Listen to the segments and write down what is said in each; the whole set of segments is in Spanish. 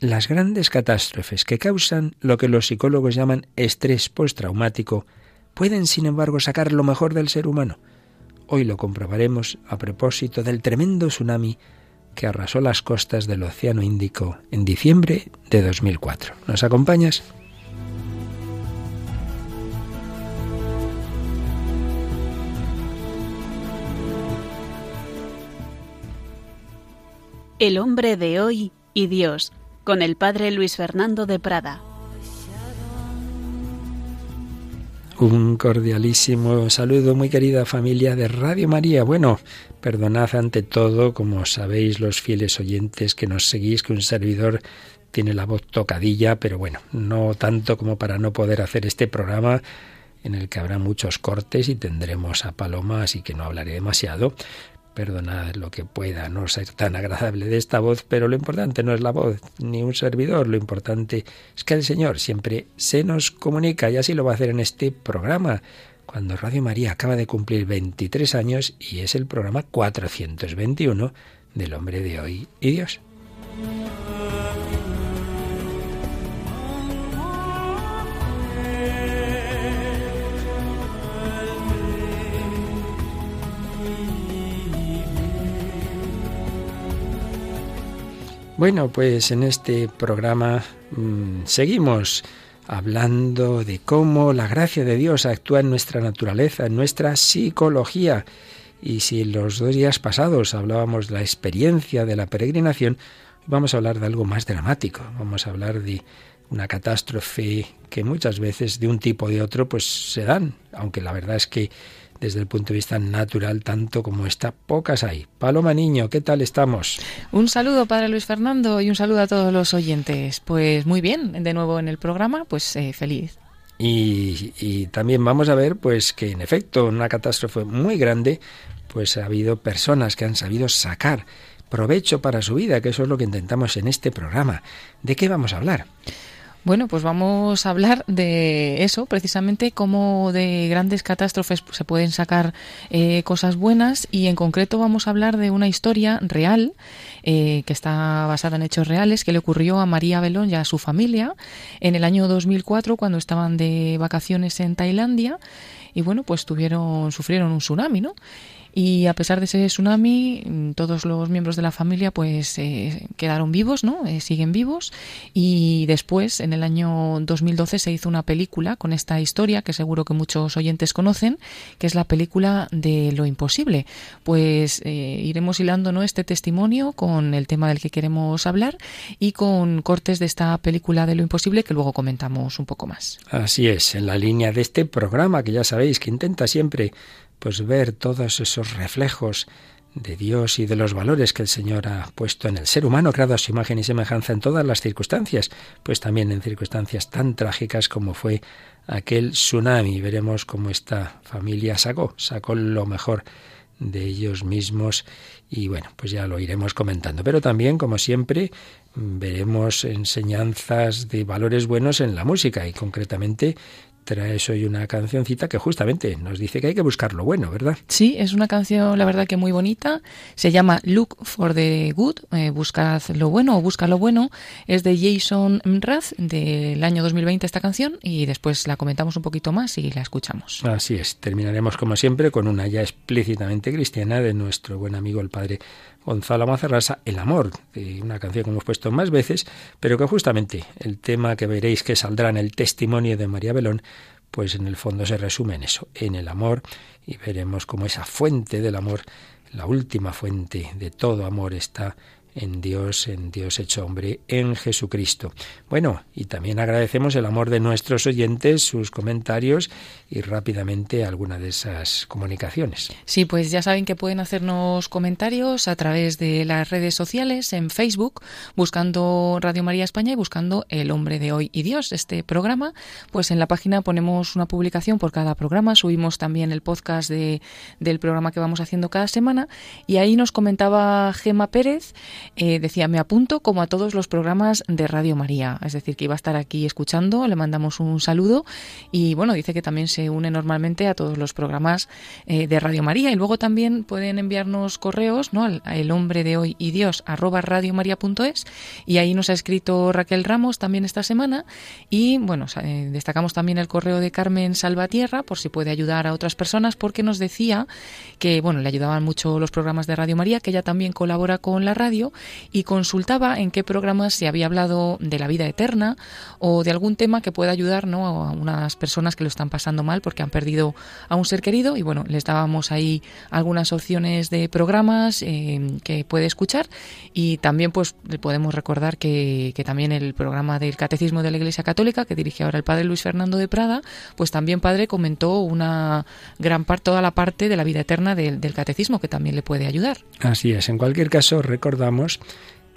las grandes catástrofes que causan lo que los psicólogos llaman estrés postraumático pueden, sin embargo, sacar lo mejor del ser humano. Hoy lo comprobaremos a propósito del tremendo tsunami que arrasó las costas del Océano Índico en diciembre de 2004. ¿Nos acompañas? El hombre de hoy y Dios, con el padre Luis Fernando de Prada. Un cordialísimo saludo, muy querida familia de Radio María. Bueno, perdonad ante todo, como sabéis los fieles oyentes que nos seguís, que un servidor tiene la voz tocadilla, pero bueno, no tanto como para no poder hacer este programa en el que habrá muchos cortes y tendremos a Paloma, así que no hablaré demasiado. Perdonad lo que pueda no ser tan agradable de esta voz, pero lo importante no es la voz ni un servidor, lo importante es que el Señor siempre se nos comunica y así lo va a hacer en este programa, cuando Radio María acaba de cumplir 23 años y es el programa 421 del hombre de hoy y Dios. Bueno, pues en este programa mmm, seguimos hablando de cómo la gracia de Dios actúa en nuestra naturaleza, en nuestra psicología. Y si los dos días pasados hablábamos de la experiencia de la peregrinación, vamos a hablar de algo más dramático. Vamos a hablar de una catástrofe que muchas veces de un tipo o de otro pues se dan, aunque la verdad es que desde el punto de vista natural, tanto como esta, pocas hay. Paloma Niño, ¿qué tal estamos? Un saludo, Padre Luis Fernando, y un saludo a todos los oyentes. Pues muy bien, de nuevo en el programa, pues eh, feliz. Y, y, también vamos a ver, pues que en efecto, una catástrofe muy grande, pues ha habido personas que han sabido sacar provecho para su vida, que eso es lo que intentamos en este programa. ¿De qué vamos a hablar? Bueno, pues vamos a hablar de eso, precisamente cómo de grandes catástrofes se pueden sacar eh, cosas buenas y en concreto vamos a hablar de una historia real eh, que está basada en hechos reales que le ocurrió a María Belón y a su familia en el año 2004 cuando estaban de vacaciones en Tailandia y bueno, pues tuvieron sufrieron un tsunami, ¿no? Y a pesar de ese tsunami, todos los miembros de la familia pues eh, quedaron vivos, ¿no? Eh, siguen vivos. Y después, en el año 2012, se hizo una película con esta historia que seguro que muchos oyentes conocen, que es la película de lo imposible. Pues eh, iremos hilando ¿no? este testimonio con el tema del que queremos hablar y con cortes de esta película de lo imposible que luego comentamos un poco más. Así es, en la línea de este programa que ya sabéis que intenta siempre pues ver todos esos reflejos de Dios y de los valores que el Señor ha puesto en el ser humano, creado a su imagen y semejanza en todas las circunstancias, pues también en circunstancias tan trágicas como fue aquel tsunami. Veremos cómo esta familia sacó, sacó lo mejor de ellos mismos y bueno, pues ya lo iremos comentando. Pero también, como siempre, veremos enseñanzas de valores buenos en la música y concretamente traes hoy una cancioncita que justamente nos dice que hay que buscar lo bueno, ¿verdad? Sí, es una canción, la verdad que muy bonita. Se llama Look for the Good, eh, buscad lo bueno o busca lo bueno. Es de Jason Mraz del año 2020 esta canción y después la comentamos un poquito más y la escuchamos. Así es, terminaremos como siempre con una ya explícitamente cristiana de nuestro buen amigo el padre Gonzalo Mazarrasa, El Amor, una canción que hemos puesto más veces, pero que justamente el tema que veréis que saldrá en el testimonio de María Belón, pues en el fondo se resume en eso, en el amor, y veremos cómo esa fuente del amor, la última fuente de todo amor está en Dios, en Dios hecho hombre, en Jesucristo. Bueno, y también agradecemos el amor de nuestros oyentes, sus comentarios y rápidamente alguna de esas comunicaciones. Sí, pues ya saben que pueden hacernos comentarios a través de las redes sociales, en Facebook, buscando Radio María España y buscando El hombre de hoy y Dios, este programa. Pues en la página ponemos una publicación por cada programa, subimos también el podcast de, del programa que vamos haciendo cada semana y ahí nos comentaba Gema Pérez eh, decía, me apunto como a todos los programas de Radio María, es decir, que iba a estar aquí escuchando, le mandamos un saludo y bueno, dice que también se une normalmente a todos los programas eh, de Radio María. Y luego también pueden enviarnos correos, ¿no? Al, el hombre de hoy y Dios arroba radiomaria.es y ahí nos ha escrito Raquel Ramos también esta semana. Y bueno, eh, destacamos también el correo de Carmen Salvatierra por si puede ayudar a otras personas porque nos decía que bueno, le ayudaban mucho los programas de Radio María, que ella también colabora con la radio y consultaba en qué programas se había hablado de la vida eterna o de algún tema que pueda ayudar ¿no? a unas personas que lo están pasando mal porque han perdido a un ser querido y bueno, les dábamos ahí algunas opciones de programas eh, que puede escuchar y también pues podemos recordar que, que también el programa del Catecismo de la Iglesia Católica que dirige ahora el padre Luis Fernando de Prada, pues también padre comentó una gran parte, toda la parte de la vida eterna del, del catecismo que también le puede ayudar. Así es. En cualquier caso, recordamos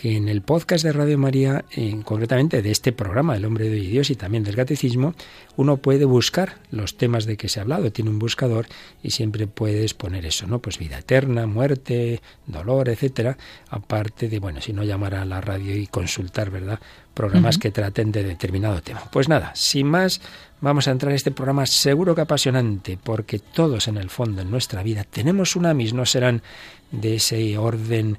que en el podcast de Radio María, en, concretamente de este programa, El hombre de Dios y también del catecismo, uno puede buscar los temas de que se ha hablado, tiene un buscador y siempre puedes poner eso, ¿no? Pues vida eterna, muerte, dolor, etcétera, aparte de, bueno, si no llamar a la radio y consultar, ¿verdad? Programas uh -huh. que traten de determinado tema. Pues nada, sin más, vamos a entrar en este programa seguro que apasionante, porque todos en el fondo en nuestra vida tenemos una mis, no serán de ese orden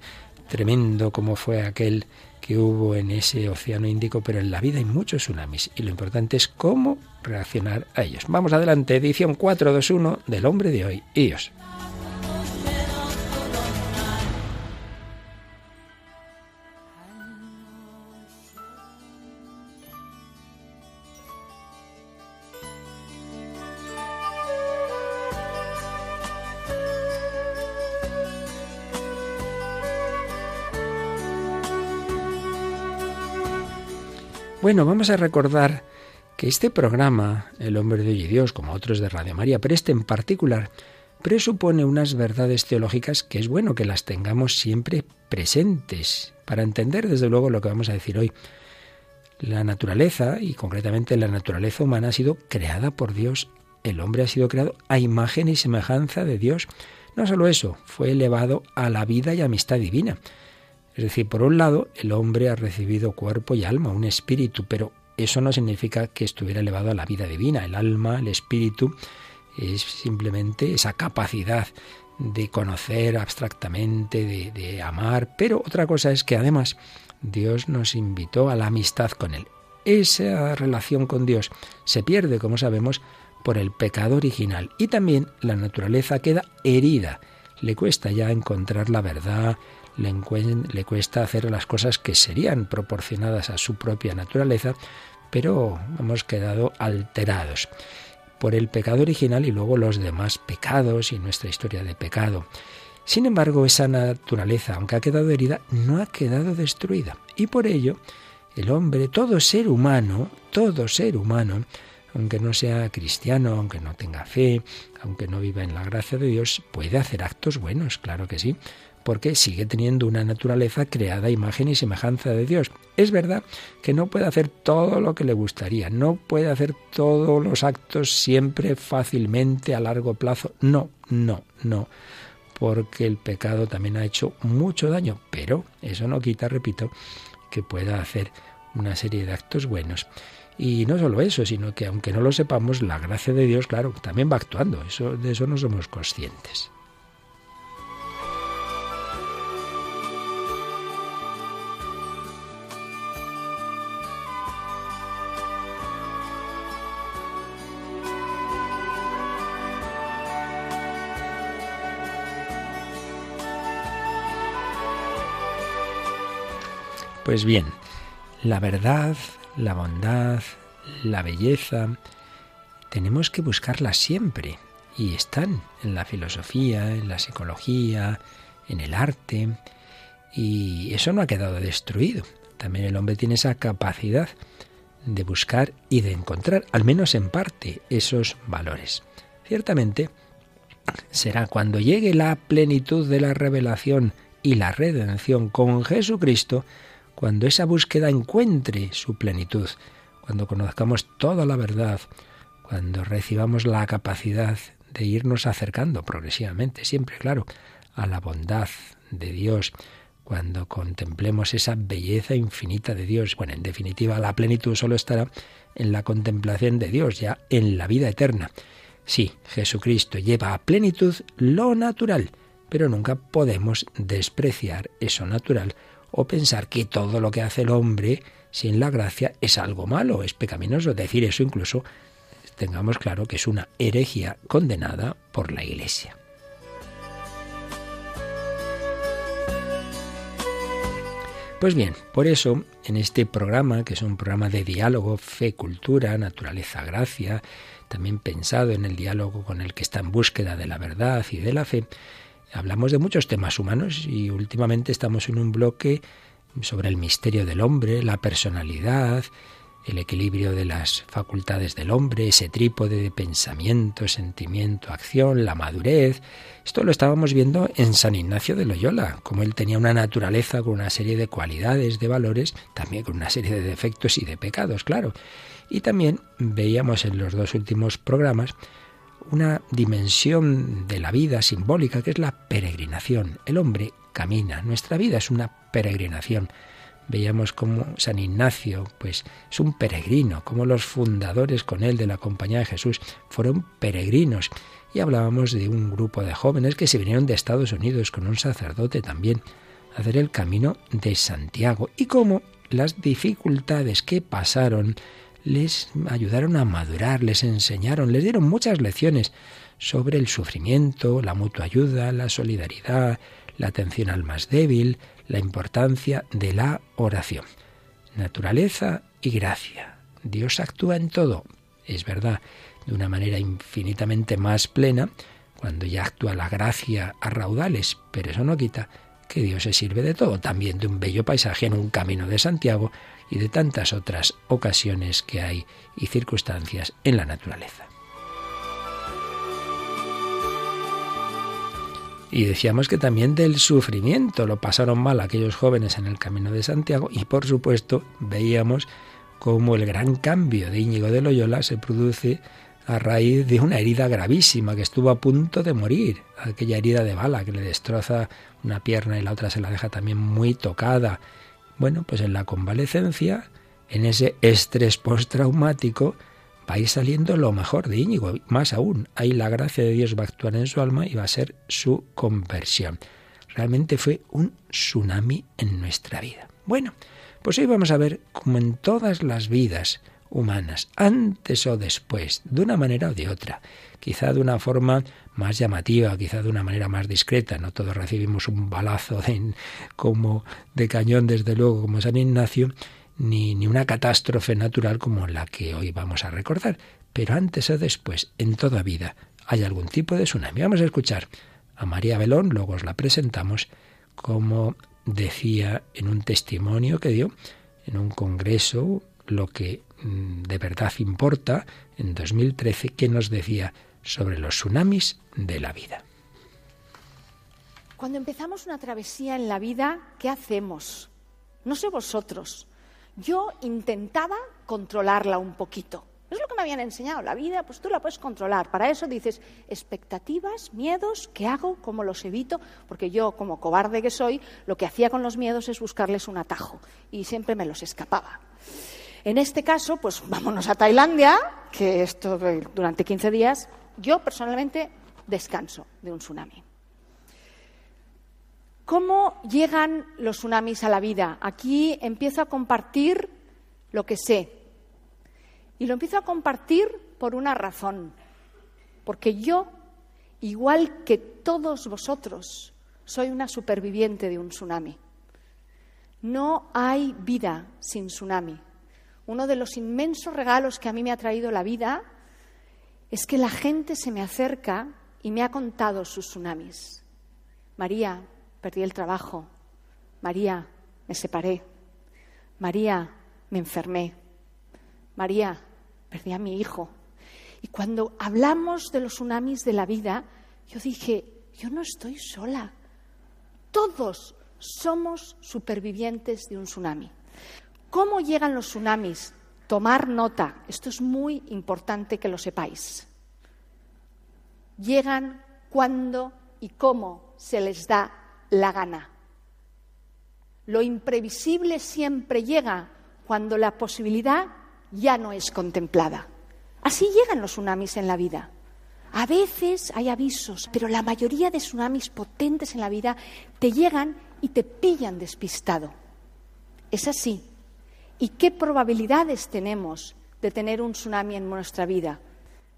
tremendo como fue aquel que hubo en ese océano Índico, pero en la vida hay muchos tsunamis y lo importante es cómo reaccionar a ellos. Vamos adelante, edición 421 del hombre de hoy y Bueno, vamos a recordar que este programa, El hombre de hoy y Dios, como otros de Radio María, pero este en particular, presupone unas verdades teológicas que es bueno que las tengamos siempre presentes para entender desde luego lo que vamos a decir hoy. La naturaleza, y concretamente la naturaleza humana, ha sido creada por Dios. El hombre ha sido creado a imagen y semejanza de Dios. No solo eso, fue elevado a la vida y amistad divina. Es decir, por un lado, el hombre ha recibido cuerpo y alma, un espíritu, pero eso no significa que estuviera elevado a la vida divina. El alma, el espíritu, es simplemente esa capacidad de conocer abstractamente, de, de, amar, pero otra cosa es que además Dios nos invitó a la amistad con Él. Esa relación con Dios se pierde, como sabemos, por el pecado original y también la naturaleza queda herida. Le cuesta ya encontrar la verdad, le, cuesta hacer las cosas que serían proporcionadas a su propia naturaleza, pero hemos quedado alterados por el pecado original y luego los demás pecados y nuestra historia de pecado. Sin embargo, esa naturaleza, aunque ha quedado herida, no ha quedado destruida. Y por ello, el hombre, todo ser humano, todo ser humano, aunque no sea cristiano, aunque no tenga fe, aunque no viva en la gracia de Dios, puede hacer actos buenos, claro que sí porque sigue teniendo una naturaleza creada a imagen y semejanza de Dios. Es verdad que no puede hacer todo lo que le gustaría, no puede hacer todos los actos siempre fácilmente a largo plazo. No, no, no, porque el pecado también ha hecho mucho daño, pero eso no quita, repito, que pueda hacer una serie de actos buenos. Y no solo eso, sino que aunque no lo sepamos, la gracia de Dios, claro, también va actuando. Eso, de eso no somos conscientes. Pues bien, la verdad, la bondad, la belleza, tenemos que buscarlas siempre y están en la filosofía, en la psicología, en el arte y eso no ha quedado destruido. También el hombre tiene esa capacidad de buscar y de encontrar, al menos en parte, esos valores. Ciertamente, será cuando llegue la plenitud de la revelación y la redención con Jesucristo, cuando esa búsqueda encuentre su plenitud, cuando conozcamos toda la verdad, cuando recibamos la capacidad de irnos acercando progresivamente, siempre claro, a la bondad de Dios, cuando contemplemos esa belleza infinita de Dios. Bueno, en definitiva, la plenitud solo estará en la contemplación de Dios, ya en la vida eterna. Sí, Jesucristo lleva a plenitud lo natural, pero nunca podemos despreciar eso natural o pensar que todo lo que hace el hombre sin la gracia es algo malo, es pecaminoso. Decir eso incluso tengamos claro que es una herejía condenada por la Iglesia. Pues bien, por eso en este programa, que es un programa de diálogo, fe, cultura, naturaleza, gracia, también pensado en el diálogo con el que está en búsqueda de la verdad y de la fe, hablamos de muchos temas humanos y últimamente estamos en un bloque sobre el misterio del hombre, la personalidad, el equilibrio de las facultades del hombre, ese trípode de pensamiento, sentimiento, acción, la madurez. Esto lo estábamos viendo en San Ignacio de Loyola, como él tenía una naturaleza con una serie de cualidades, de valores, también con una serie de defectos y de pecados, claro. Y también veíamos en los dos últimos programas una dimensión de la vida simbólica que es la peregrinación. El hombre camina, nuestra vida es una peregrinación veíamos como San Ignacio, pues es un peregrino, como los fundadores con él de la Compañía de Jesús fueron peregrinos. Y hablábamos de un grupo de jóvenes que se vinieron de Estados Unidos con un sacerdote también a hacer el camino de Santiago y cómo las dificultades que pasaron les ayudaron a madurar, les enseñaron, les dieron muchas lecciones sobre el sufrimiento, la mutua ayuda, la solidaridad, la atención al más débil, la importancia de la oración. Naturaleza y gracia. Dios actúa en todo, es verdad, de una manera infinitamente más plena cuando ya actúa la gracia a raudales, pero eso no quita que Dios se sirve de todo, también de un bello paisaje en un camino de Santiago y de tantas otras ocasiones que hay y circunstancias en la naturaleza. Y decíamos que también del sufrimiento lo pasaron mal aquellos jóvenes en el Camino de Santiago y por supuesto veíamos cómo el gran cambio de Íñigo de Loyola se produce a raíz de una herida gravísima que estuvo a punto de morir, aquella herida de bala que le destroza una pierna y la otra se la deja también muy tocada. Bueno, pues en la convalecencia, en ese estrés postraumático, va a ir saliendo lo mejor de Íñigo. Más aún, ahí la gracia de Dios va a actuar en su alma y va a ser su conversión. Realmente fue un tsunami en nuestra vida. Bueno, pues hoy vamos a ver cómo en todas las vidas humanas, antes o después, de una manera o de otra, quizá de una forma más llamativa, quizá de una manera más discreta, no todos recibimos un balazo de, como de cañón desde luego como San Ignacio, ni, ni una catástrofe natural como la que hoy vamos a recordar. Pero antes o después, en toda vida, hay algún tipo de tsunami. Vamos a escuchar a María Belón, luego os la presentamos, como decía en un testimonio que dio en un congreso lo que de verdad importa en 2013, que nos decía sobre los tsunamis de la vida. Cuando empezamos una travesía en la vida, ¿qué hacemos? No sé vosotros, yo intentaba controlarla un poquito. Es lo que me habían enseñado. La vida, pues tú la puedes controlar. Para eso dices expectativas, miedos, ¿qué hago? ¿Cómo los evito? Porque yo, como cobarde que soy, lo que hacía con los miedos es buscarles un atajo y siempre me los escapaba. En este caso, pues vámonos a Tailandia, que esto durante 15 días, yo personalmente descanso de un tsunami. ¿Cómo llegan los tsunamis a la vida? Aquí empiezo a compartir lo que sé. Y lo empiezo a compartir por una razón. Porque yo, igual que todos vosotros, soy una superviviente de un tsunami. No hay vida sin tsunami. Uno de los inmensos regalos que a mí me ha traído la vida es que la gente se me acerca y me ha contado sus tsunamis. María, perdí el trabajo. María, me separé. María, me enfermé. María, perdí a mi hijo. Y cuando hablamos de los tsunamis de la vida, yo dije, yo no estoy sola. Todos somos supervivientes de un tsunami. ¿Cómo llegan los tsunamis? Tomar nota. Esto es muy importante que lo sepáis. Llegan cuando y cómo se les da la gana. Lo imprevisible siempre llega cuando la posibilidad ya no es contemplada. Así llegan los tsunamis en la vida. A veces hay avisos, pero la mayoría de tsunamis potentes en la vida te llegan y te pillan despistado. Es así. ¿Y qué probabilidades tenemos de tener un tsunami en nuestra vida?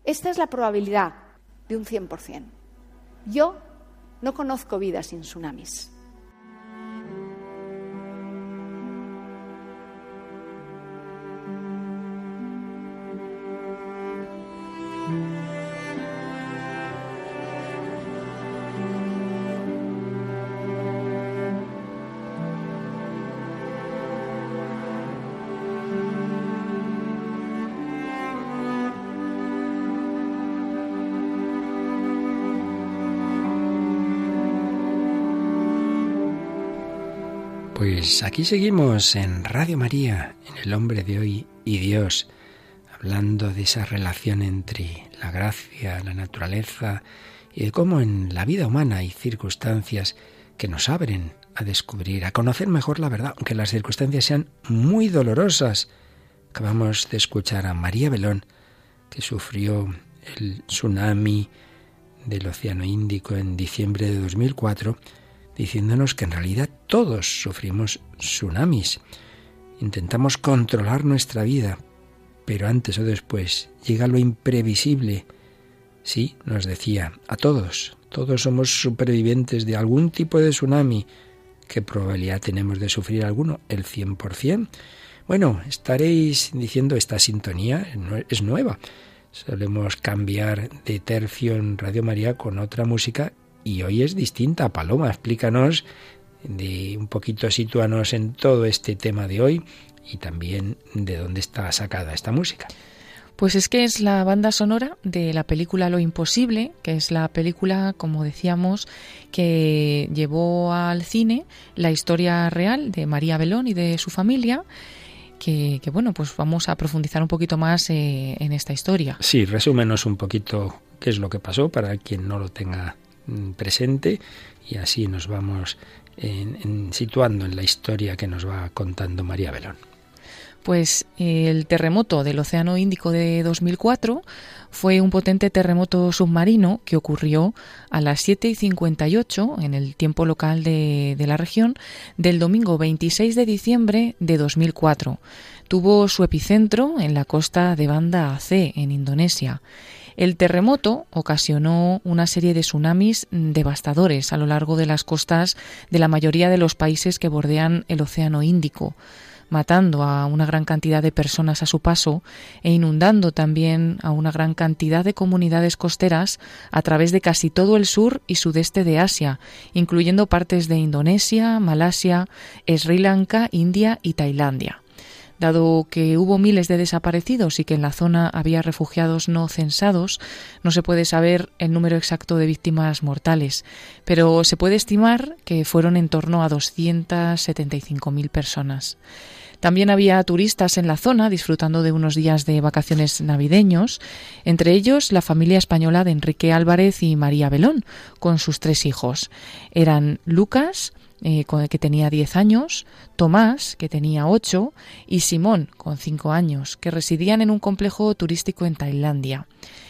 Esta es la probabilidad de un 100%. Yo no conozco vida sin tsunamis. Pues aquí seguimos en Radio María, en el hombre de hoy y Dios, hablando de esa relación entre la gracia, la naturaleza y de cómo en la vida humana hay circunstancias que nos abren a descubrir, a conocer mejor la verdad, aunque las circunstancias sean muy dolorosas. Acabamos de escuchar a María Belón, que sufrió el tsunami del Océano Índico en diciembre de 2004 diciéndonos que en realidad todos sufrimos tsunamis. Intentamos controlar nuestra vida, pero antes o después llega lo imprevisible. Sí, nos decía, a todos, todos somos supervivientes de algún tipo de tsunami. ¿Qué probabilidad tenemos de sufrir alguno? ¿El 100%? Bueno, estaréis diciendo esta sintonía es nueva. Solemos cambiar de tercio en Radio María con otra música y hoy es distinta. Paloma, explícanos de un poquito, sitúanos en todo este tema de hoy y también de dónde está sacada esta música. Pues es que es la banda sonora de la película Lo Imposible, que es la película, como decíamos, que llevó al cine la historia real de María Belón y de su familia. Que, bueno, pues vamos a profundizar un poquito más eh, en esta historia. Sí, resúmenos un poquito qué es lo que pasó para quien no lo tenga presente y así nos vamos en, situando en la historia que nos va contando María Belón. Pues el terremoto del Océano Índico de 2004 fue un potente terremoto submarino que ocurrió a las 7 y 58 en el tiempo local de, de la región del domingo 26 de diciembre de 2004. Tuvo su epicentro en la costa de Banda Aceh, en Indonesia. El terremoto ocasionó una serie de tsunamis devastadores a lo largo de las costas de la mayoría de los países que bordean el Océano Índico, matando a una gran cantidad de personas a su paso e inundando también a una gran cantidad de comunidades costeras a través de casi todo el sur y sudeste de Asia, incluyendo partes de Indonesia, Malasia, Sri Lanka, India y Tailandia. Dado que hubo miles de desaparecidos y que en la zona había refugiados no censados, no se puede saber el número exacto de víctimas mortales, pero se puede estimar que fueron en torno a 275.000 personas. También había turistas en la zona disfrutando de unos días de vacaciones navideños, entre ellos la familia española de Enrique Álvarez y María Belón, con sus tres hijos. Eran Lucas, eh, que tenía 10 años, Tomás, que tenía 8, y Simón, con 5 años, que residían en un complejo turístico en Tailandia.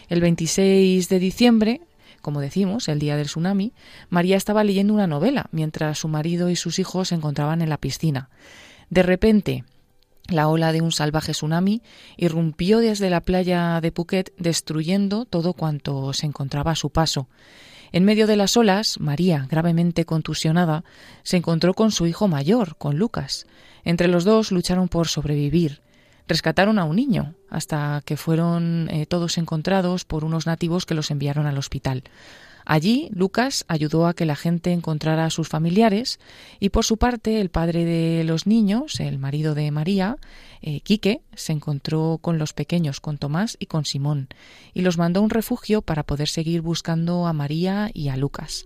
El 26 de diciembre, como decimos, el día del tsunami, María estaba leyendo una novela mientras su marido y sus hijos se encontraban en la piscina. De repente, la ola de un salvaje tsunami irrumpió desde la playa de Phuket destruyendo todo cuanto se encontraba a su paso. En medio de las olas, María, gravemente contusionada, se encontró con su hijo mayor, con Lucas. Entre los dos lucharon por sobrevivir. Rescataron a un niño, hasta que fueron eh, todos encontrados por unos nativos que los enviaron al hospital. Allí, Lucas ayudó a que la gente encontrara a sus familiares y, por su parte, el padre de los niños, el marido de María, eh, Quique, se encontró con los pequeños, con Tomás y con Simón, y los mandó a un refugio para poder seguir buscando a María y a Lucas.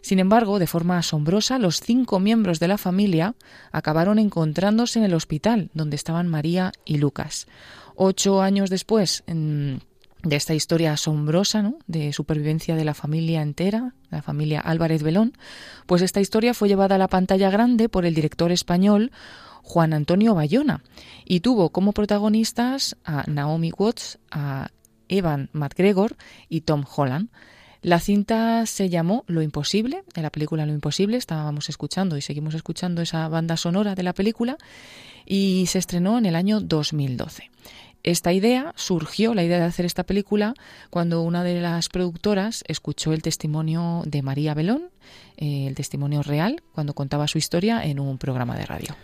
Sin embargo, de forma asombrosa, los cinco miembros de la familia acabaron encontrándose en el hospital donde estaban María y Lucas. Ocho años después, en de esta historia asombrosa ¿no? de supervivencia de la familia entera, la familia Álvarez Belón, pues esta historia fue llevada a la pantalla grande por el director español Juan Antonio Bayona y tuvo como protagonistas a Naomi Watts, a Evan McGregor y Tom Holland. La cinta se llamó Lo Imposible, en la película Lo Imposible, estábamos escuchando y seguimos escuchando esa banda sonora de la película, y se estrenó en el año 2012. Esta idea surgió, la idea de hacer esta película, cuando una de las productoras escuchó el testimonio de María Belón, eh, el testimonio real, cuando contaba su historia en un programa de radio.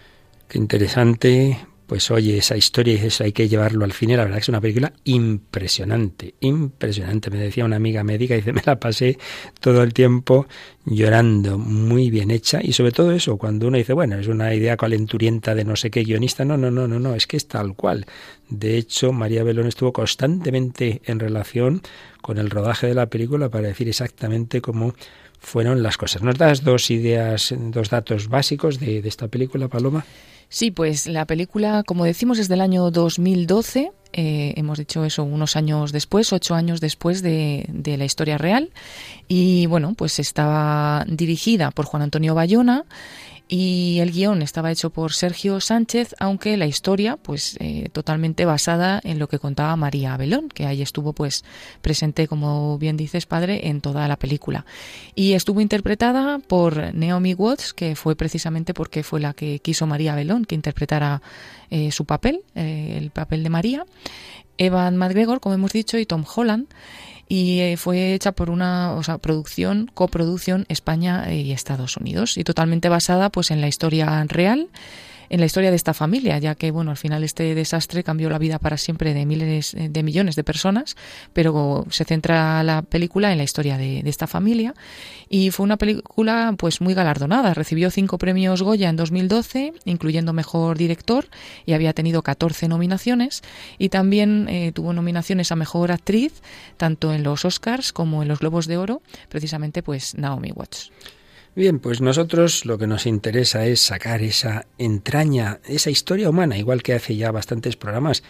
Qué interesante, pues oye, esa historia y eso hay que llevarlo al cine. La verdad que es una película impresionante, impresionante. Me decía una amiga médica, dice, me la pasé todo el tiempo llorando, muy bien hecha. Y sobre todo eso, cuando uno dice, bueno, es una idea calenturienta de no sé qué guionista. No, no, no, no, no, es que es tal cual. De hecho, María Belón estuvo constantemente en relación con el rodaje de la película para decir exactamente cómo fueron las cosas. ¿Nos das dos ideas, dos datos básicos de, de esta película, Paloma? Sí, pues la película, como decimos, es del año 2012. Eh, hemos dicho eso unos años después, ocho años después de, de, la historia real. Y bueno, pues estaba dirigida por Juan Antonio Bayona y el guion estaba hecho por Sergio Sánchez, aunque la historia, pues eh, totalmente basada en lo que contaba María Abelón, que ahí estuvo pues presente, como bien dices, padre, en toda la película. Y estuvo interpretada por Naomi Watts, que fue precisamente porque fue la que quiso María Abelón que interpretara eh, su papel, eh, el papel de María. Evan McGregor, como hemos dicho, y Tom Holland y eh, fue hecha por una o sea, producción, coproducción España y Estados Unidos y totalmente basada pues en la historia real en la historia de esta familia, ya que bueno, al final este desastre cambió la vida para siempre de miles eh, de millones de personas, pero se centra la película en la historia de, esta familia. Y fue una película pues muy galardonada, recibió cinco premios Goya en 2012, incluyendo mejor director y había tenido 14 nominaciones. Y también eh, tuvo nominaciones a mejor actriz tanto en los Oscars como en los Globos de Oro, precisamente pues Naomi Watts. Bien, pues nosotros lo que nos interesa es sacar esa entraña, esa historia humana, igual que hace ya bastantes programas.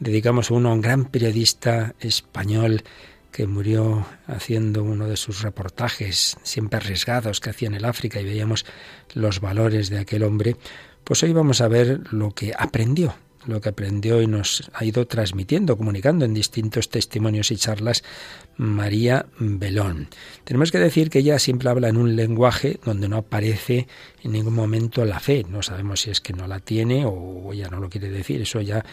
Dedicamos uno a un gran periodista español que murió haciendo uno de sus reportajes siempre arriesgados que hacía en el África y veíamos los valores de aquel hombre, pues hoy vamos a ver lo que aprendió lo que aprendió y nos ha ido transmitiendo, comunicando en distintos testimonios y charlas María Belón. Tenemos que decir que ella siempre habla en un lenguaje donde no aparece en ningún momento la fe. No sabemos si es que no la tiene o ella no lo quiere decir. Eso ya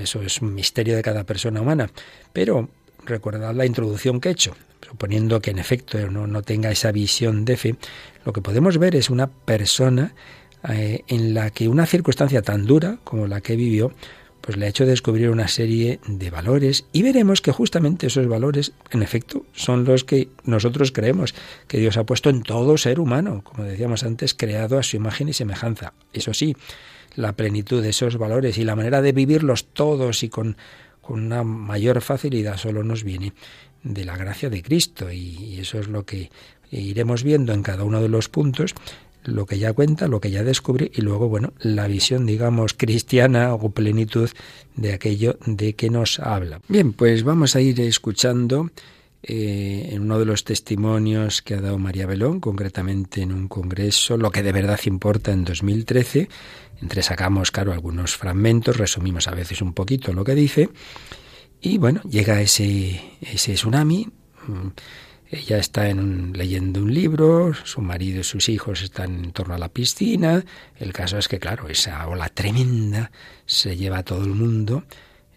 eso es un misterio de cada persona humana. Pero recordad la introducción que he hecho, suponiendo que en efecto no, no tenga esa visión de fe, lo que podemos ver es una persona eh, en la que una circunstancia tan dura como la que vivió, pues le ha hecho descubrir una serie de valores y veremos que justamente esos valores, en efecto, son los que nosotros creemos que Dios ha puesto en todo ser humano, como decíamos antes, creado a su imagen y semejanza. Eso sí, la plenitud de esos valores y la manera de vivirlos todos y con, con una mayor facilidad solo nos viene de la gracia de Cristo y eso es lo que iremos viendo en cada uno de los puntos lo que ya cuenta, lo que ya descubre y luego, bueno, la visión, digamos, cristiana o plenitud de aquello de que nos habla. Bien, pues vamos a ir escuchando eh, en uno de los testimonios que ha dado María Belón, concretamente en un congreso, lo que de verdad importa en 2013. Entre sacamos, claro, algunos fragmentos, resumimos a veces un poquito lo que dice. Y bueno, llega ese, ese tsunami. Mm, ella está en leyendo un libro, su marido y sus hijos están en torno a la piscina. El caso es que, claro, esa ola tremenda se lleva a todo el mundo.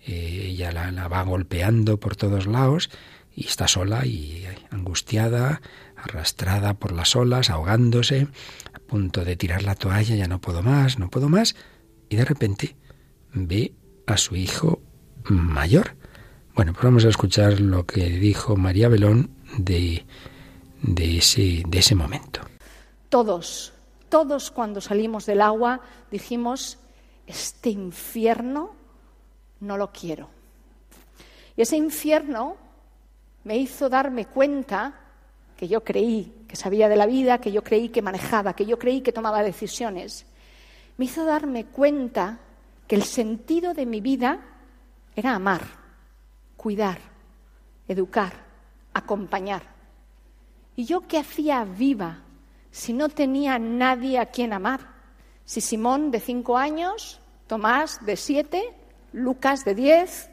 Eh, ella la, la, va golpeando por todos lados y está sola y angustiada, arrastrada por las olas, ahogándose, a punto de tirar la toalla, ya no puedo más, no puedo más. Y de repente ve a su hijo mayor. Bueno, pues vamos a escuchar lo que dijo María Belón de, ese, de ese momento. Todos, todos cuando salimos del agua dijimos, este infierno no lo quiero. Y ese infierno me hizo darme cuenta que yo creí que sabía de la vida, que yo creí que manejaba, que yo creí que tomaba decisiones. Me hizo darme cuenta que el sentido de mi vida era amar, cuidar, educar, acompañar. ¿Y yo qué hacía viva si no tenía nadie a quien amar? Si Simón de cinco años, Tomás de siete, Lucas de diez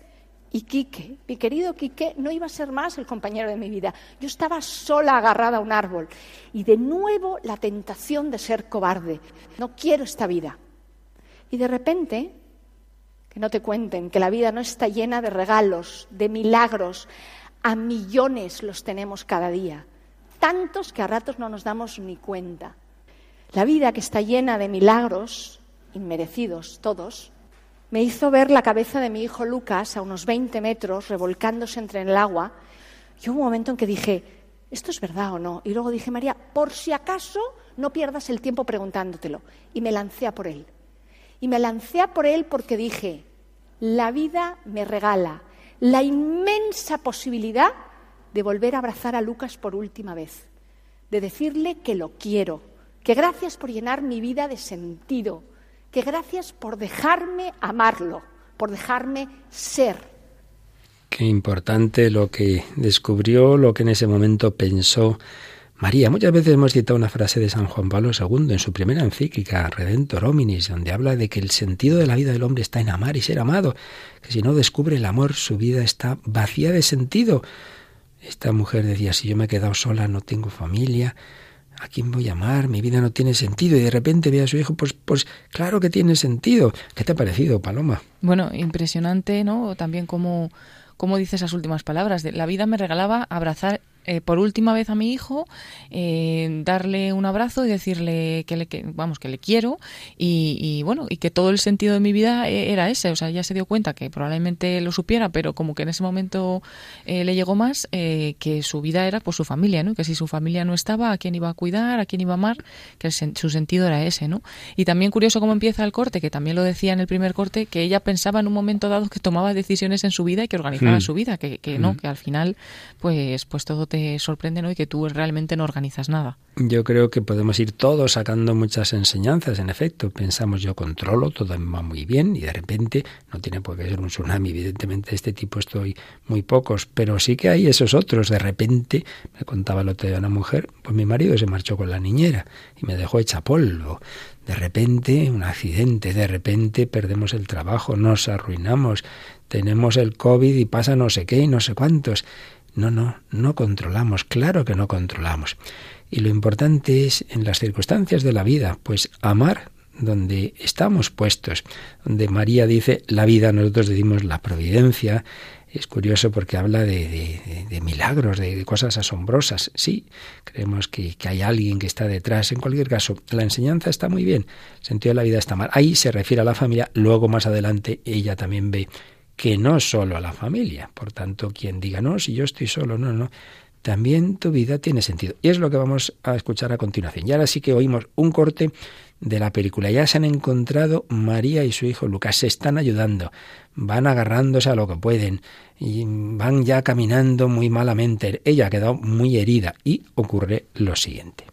y Quique, mi querido Quique, no iba a ser más el compañero de mi vida. Yo estaba sola agarrada a un árbol y de nuevo la tentación de ser cobarde. No quiero esta vida. Y de repente, que no te cuenten que la vida no está llena de regalos, de milagros, a millones los tenemos cada día, tantos que a ratos no nos damos ni cuenta. La vida que está llena de milagros, inmerecidos todos, me hizo ver la cabeza de mi hijo Lucas a unos 20 metros revolcándose entre el agua. Y hubo un momento en que dije, ¿esto es verdad o no? Y luego dije, María, por si acaso no pierdas el tiempo preguntándotelo. Y me lancé a por él. Y me lancé a por él porque dije, la vida me regala la inmensa posibilidad de volver a abrazar a Lucas por última vez, de decirle que lo quiero, que gracias por llenar mi vida de sentido, que gracias por dejarme amarlo, por dejarme ser. Qué importante lo que descubrió, lo que en ese momento pensó María. Muchas veces hemos citado una frase de San Juan Pablo II en su primera encíclica, Redentor Hominis, donde habla de que el sentido de la vida del hombre está en amar y ser amado, que si no descubre el amor, su vida está vacía de sentido. Esta mujer decía, si yo me he quedado sola, no tengo familia, ¿a quién voy a amar? Mi vida no tiene sentido. Y de repente ve a su hijo, pues, pues claro que tiene sentido. ¿Qué te ha parecido, Paloma? Bueno, impresionante, ¿no? También como, como dice esas últimas palabras. De, la vida me regalaba abrazar eh, por última vez a mi hijo, eh, darle un abrazo y decirle que le, vamos, que le quiero y, bueno, y que todo el sentido de mi vida eh, era ese. O sea, ya se dio cuenta que probablemente lo supiera, pero como que en ese momento le llegó más que su vida era pues su familia, ¿no? Que si su familia no estaba, ¿a quién iba a cuidar? ¿A quién iba a amar? Que su sentido era ese, ¿no? Y también curioso cómo empieza el corte, que también lo decía en el primer corte, que ella pensaba en un momento dado que tomaba decisiones en su vida y que organizaba hmm. su vida, que, que no, hmm. que al final pues, pues todo te sorprende ¿no? y que tú realmente no organizas nada. Yo creo que podemos ir todos sacando muchas enseñanzas, en efecto. Pensamos, yo controlo, todo va muy bien y de repente no tiene por qué ser un tsunami. Evidentemente, de este tipo estoy muy pocos, pero sí que hay esos otros. De repente, me contaba el otro día una mujer, pues mi marido se marchó con la niñera y me dejó hecha polvo. De repente, un accidente, de repente perdemos el trabajo, nos arruinamos, tenemos el COVID y pasa no sé qué y no sé cuántos. No, no, no controlamos, claro que no controlamos. Y lo importante es en las circunstancias de la vida, pues amar donde estamos puestos, donde María dice la vida, nosotros decimos la providencia. Es curioso porque habla de, milagros, de, cosas asombrosas. Sí, creemos que, que, hay alguien que está detrás. En cualquier caso, la enseñanza está muy bien. El sentido de la vida está mal. Ahí se refiere a la familia. Luego, más adelante, ella también ve que no solo a la familia. Por tanto, quien diga, no, si yo estoy solo, no, no, también tu vida tiene sentido. Y es lo que vamos a escuchar a continuación. Y ahora sí que oímos un corte de la película. Ya se han encontrado María y su hijo Lucas, se están ayudando, van agarrándose a lo que pueden y van ya caminando muy malamente. Ella ha quedado muy herida y ocurre lo siguiente.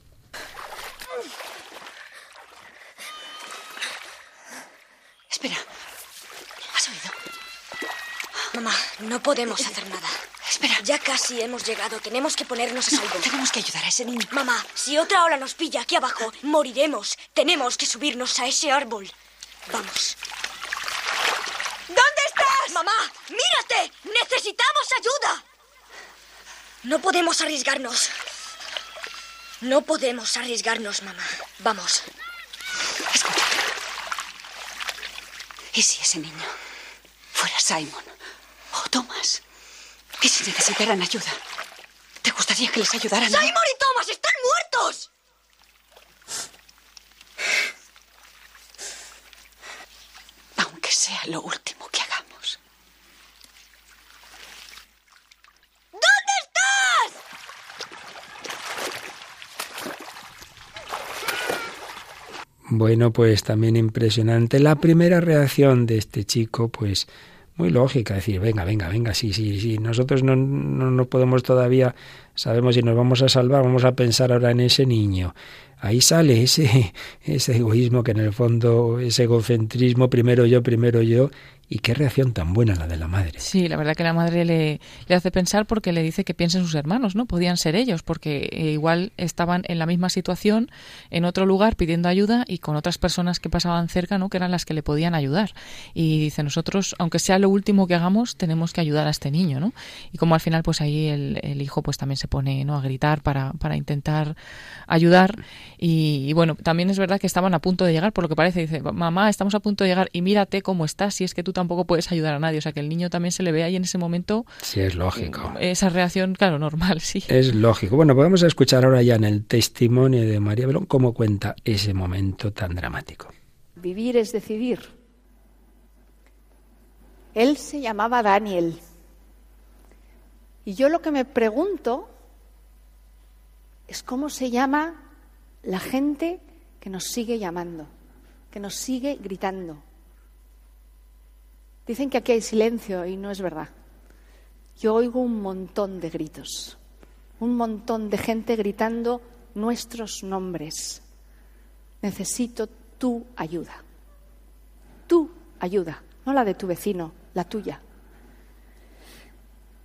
Mamá, no podemos hacer nada. Espera. Ya casi hemos llegado. Tenemos que ponernos a salvo. tenemos que ayudar a ese niño. Mamá, si otra ola nos pilla aquí abajo, moriremos. Tenemos que subirnos a ese árbol. Vamos. ¿Dónde estás? Mamá, mírate. Necesitamos ayuda. No podemos arriesgarnos. No podemos arriesgarnos, mamá. Vamos. Escucha. ¿Y si ese niño fuera Simon? Thomas. ¿Y si necesitaran ayuda? ¿Te gustaría que les ayudaran? ¡Simon y Thomas están muertos! Aunque sea lo último que hagamos. ¿Dónde estás? Bueno, pues también impresionante la primera reacción de este chico, pues muy lógica, decir, venga, venga, venga, sí, sí, sí, nosotros no, no, no podemos todavía, sabemos si nos vamos a salvar, vamos a pensar ahora en ese niño. Ahí sale ese, ese egoísmo que en el fondo, ese egocentrismo, primero yo, primero yo, Y qué reacción tan buena la de la madre. Sí, la verdad que la madre le, le hace pensar porque le dice que piensa en sus hermanos, ¿no? Podían ser ellos, porque eh, igual estaban en la misma situación, en otro lugar, pidiendo ayuda y con otras personas que pasaban cerca, ¿no? Que eran las que le podían ayudar. Y dice, nosotros, aunque sea lo último que hagamos, tenemos que ayudar a este niño, ¿no? Y como al final, pues ahí el, el hijo pues también se pone, ¿no? A gritar para, para intentar ayudar. Y, y bueno, también es verdad que estaban a punto de llegar, por lo que parece, dice, mamá, estamos a punto de llegar y mírate cómo estás, si es que tú tampoco puedes ayudar a nadie. O sea, que el niño también se le ve ahí en ese momento. Sí, es lógico. Esa reacción, claro, normal, sí. Es lógico. Bueno, podemos escuchar ahora ya en el testimonio de María Belón cómo cuenta ese momento tan dramático. Vivir es decidir. Él se llamaba Daniel. Y yo lo que me pregunto es cómo se llama la gente que nos sigue llamando, que nos sigue gritando, Dicen que aquí hay silencio y no es verdad. Yo oigo un montón de gritos, un montón de gente gritando nuestros nombres. Necesito tu ayuda. Tu ayuda, no la de tu vecino, la tuya.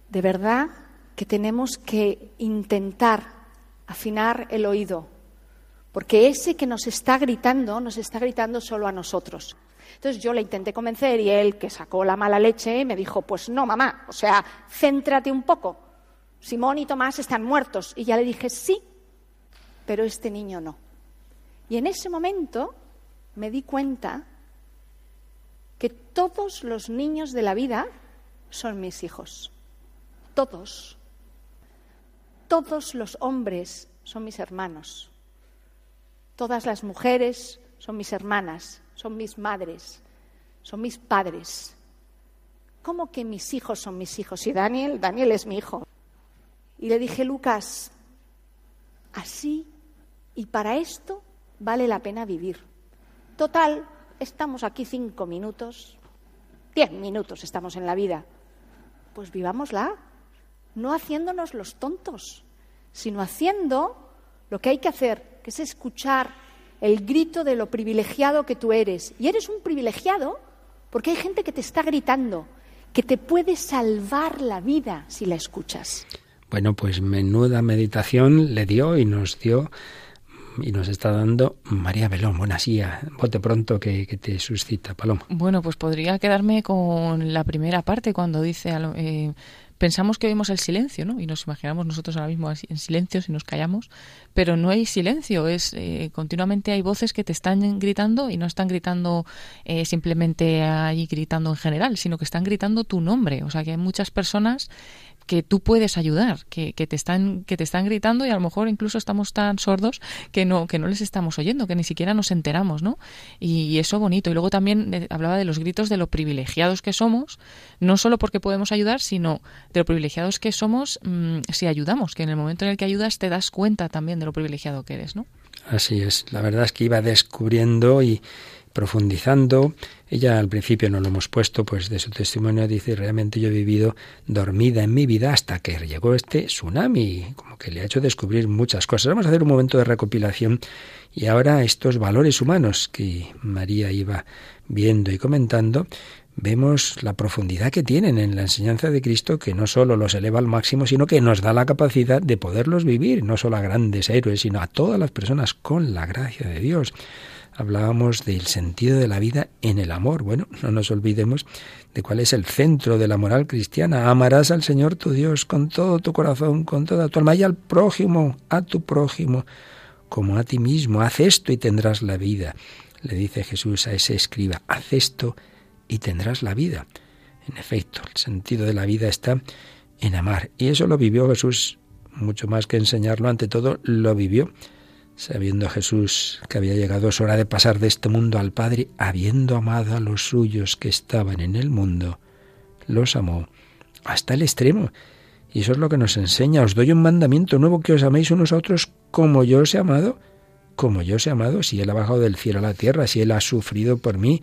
De verdad que tenemos que intentar afinar el oído, porque ese que nos está gritando, nos está gritando solo a nosotros. Entonces yo le intenté convencer y él, que sacó la mala leche, me dijo, pues no, mamá, o sea, céntrate un poco. Simón y Tomás están muertos. Y ya le dije, sí, pero este niño no. Y en ese momento me di cuenta que todos los niños de la vida son mis hijos. Todos. Todos los hombres son mis hermanos. Todas las mujeres son mis hermanas son mis madres, son mis padres. ¿Cómo que mis hijos son mis hijos? Y Daniel, Daniel es mi hijo. Y le dije, Lucas, así y para esto vale la pena vivir. Total, estamos aquí cinco minutos, diez minutos estamos en la vida. Pues vivámosla, no haciéndonos los tontos, sino haciendo lo que hay que hacer, que es escuchar el grito de lo privilegiado que tú eres. Y eres un privilegiado porque hay gente que te está gritando, que te puede salvar la vida si la escuchas. Bueno, pues menuda meditación le dio y nos dio y nos está dando María Belón. Buenas días, bote pronto que, que, te suscita, Paloma. Bueno, pues podría quedarme con la primera parte cuando dice... Eh, pensamos que oímos el silencio, ¿no? Y nos imaginamos nosotros ahora mismo en silencio si nos callamos, pero no hay silencio, es eh, continuamente hay voces que te están gritando y no están gritando eh, simplemente ahí gritando en general, sino que están gritando tu nombre, o sea que hay muchas personas que tú puedes ayudar, que, que, te están, que te están gritando y a lo mejor incluso estamos tan sordos que no, que no les estamos oyendo, que ni siquiera nos enteramos, ¿no? Y, eso bonito. Y luego también eh, hablaba de los gritos de lo privilegiados que somos, no solo porque podemos ayudar, sino de lo privilegiados que somos mmm, si ayudamos, que en el momento en el que ayudas te das cuenta también de lo privilegiado que eres, ¿no? Así es. La verdad es que iba descubriendo y profundizando. Ella al principio no lo hemos puesto, pues de su testimonio dice, realmente yo he vivido dormida en mi vida hasta que llegó este tsunami, como que le ha hecho descubrir muchas cosas. Vamos a hacer un momento de recopilación y ahora estos valores humanos que María iba viendo y comentando, vemos la profundidad que tienen en la enseñanza de Cristo, que no solo los eleva al máximo, sino que nos da la capacidad de poderlos vivir, no solo a grandes héroes, sino a todas las personas con la gracia de Dios hablábamos del sentido de la vida en el amor. Bueno, no nos olvidemos de cuál es el centro de la moral cristiana. Amarás al Señor tu Dios con todo tu corazón, con toda tu alma y al prójimo, a tu prójimo, como a ti mismo. Haz esto y tendrás la vida. Le dice Jesús a ese escriba, haz esto y tendrás la vida. En efecto, el sentido de la vida está en amar. Y eso lo vivió Jesús, mucho más que enseñarlo, ante todo, lo vivió Sabiendo Jesús que había llegado su hora de pasar de este mundo al Padre, habiendo amado a los suyos que estaban en el mundo, los amó hasta el extremo. Y eso es lo que nos enseña. Os doy un mandamiento nuevo que os améis unos a otros como yo os he amado. Como yo os he amado, si Él ha bajado del cielo a la tierra, si Él ha sufrido por mí,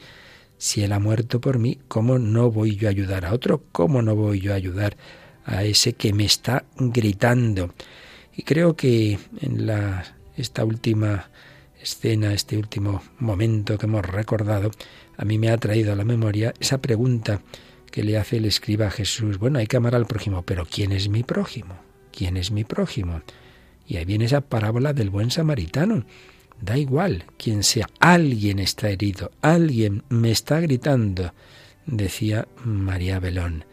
si Él ha muerto por mí, ¿cómo no voy yo a ayudar a otro? ¿Cómo no voy yo a ayudar a ese que me está gritando? Y creo que en la esta última escena, este último momento que hemos recordado, a mí me ha traído a la memoria esa pregunta que le hace el escriba a Jesús. Bueno, hay que amar al prójimo, pero ¿quién es mi prójimo? ¿Quién es mi prójimo? Y ahí viene esa parábola del buen samaritano. Da igual quién sea, alguien está herido, alguien me está gritando, decía María Belón.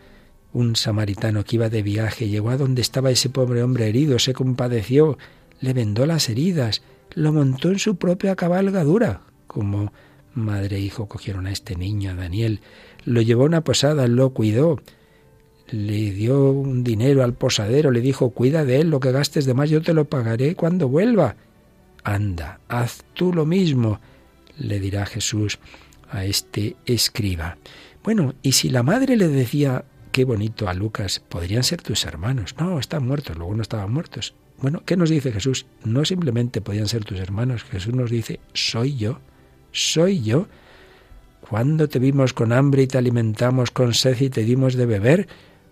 Un samaritano que iba de viaje llegó a donde estaba ese pobre hombre herido, se compadeció, le vendó las heridas, lo montó en su propia cabalgadura, como madre e hijo cogieron a este niño, a Daniel, lo llevó a una posada, lo cuidó, le dio un dinero al posadero, le dijo, cuida de él, lo que gastes de más yo te lo pagaré cuando vuelva. Anda, haz tú lo mismo, le dirá Jesús a este escriba. Bueno, y si la madre le decía, qué bonito a Lucas, podrían ser tus hermanos. No, están muertos, luego no estaban muertos. Bueno, ¿qué nos dice Jesús? No simplemente podían ser tus hermanos, Jesús nos dice, soy yo, soy yo. Cuando te vimos con hambre y te alimentamos con sed y te dimos de beber,